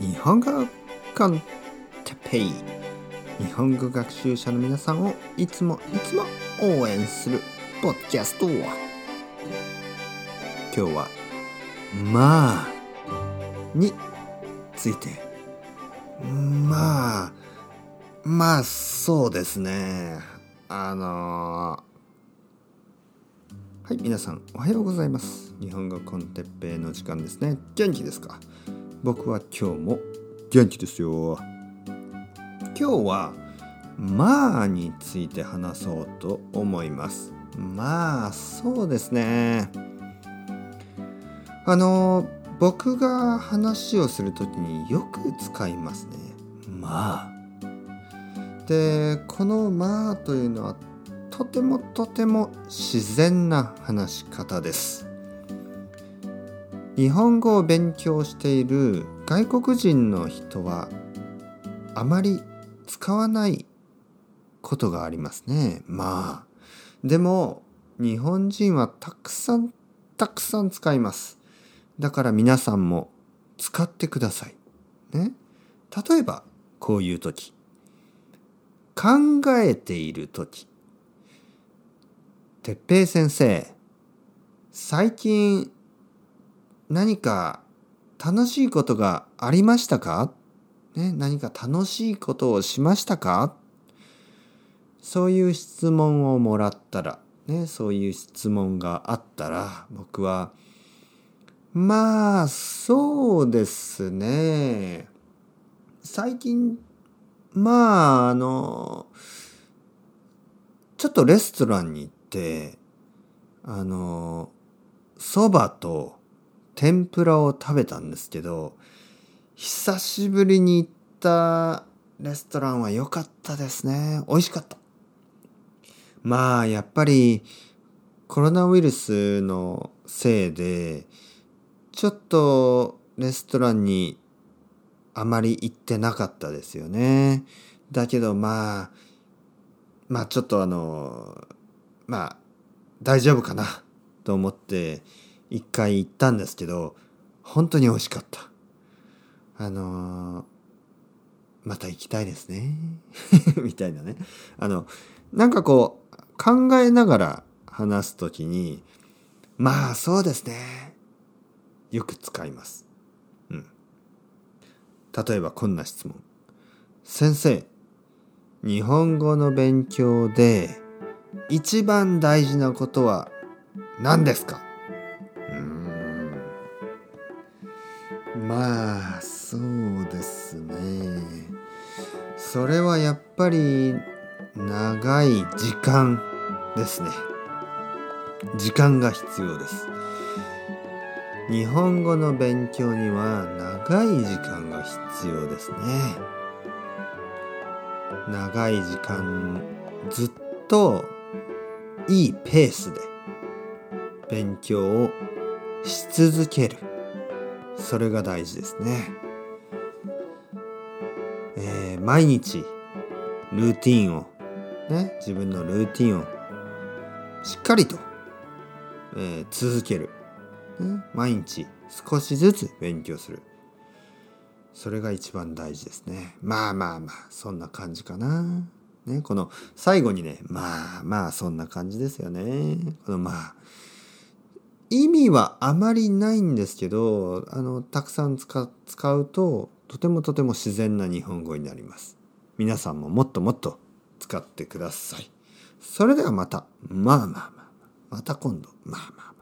日本語コンテペイ日本語学習者の皆さんをいつもいつも応援するポッキャスト今日は「まあ」について。まあまあそうですね。あのはい皆さんおはようございます。日本語コンテッペイの時間ですね。元気ですか？僕は今日も元気ですよ。今日はまあについて話そうと思います。まあそうですね。あの僕が話をする時によく使いますね。まあ。でこの「まあ」というのはとてもとても自然な話し方です。日本語を勉強している外国人の人はあまり使わないことがありますね。まあでも日本人はたくさんたくさん使います。だから皆さんも使ってください。ね。例えばこういう時。考えている時。哲平先生最近何か楽しいことがありましたか、ね、何か楽しいことをしましたか？そういう質問をもらったら、ね、そういう質問があったら僕はまあそうですね。最近まああのちょっとレストランに行ってあのそばと天ぷらを食べたんですけど久しぶりに行ったレストランは良かったですね。美味しかった。まあやっぱりコロナウイルスのせいでちょっとレストランにあまり行ってなかったですよね。だけどまあまあちょっとあのまあ大丈夫かなと思って一回行ったんですけど本当に美味しかった。あのー、また行きたいですね。みたいなね。あのなんかこう考えながら話す時にまあそうですね。よく使います。うん。例えばこんな質問。先生日本語の勉強で一番大事なことは何ですか？まあそうですね。それはやっぱり長い時間ですね。時間が必要です。日本語の勉強には長い時間が必要ですね。長い時間ずっといいペースで勉強をし続ける。それが大事ですね。えー、毎日ルーティンをね自分のルーティンをしっかりと、えー、続ける、ね、毎日少しずつ勉強する。それが一番大事ですね。まあまあまあそんな感じかな。ねこの最後にねまあまあそんな感じですよね。このまあ意味はあまりないんですけどあのたくさん使うととてもとても自然な日本語になります。皆さんももっともっと使ってください。それではまた。まあまあまあ。また今度。まあまあ。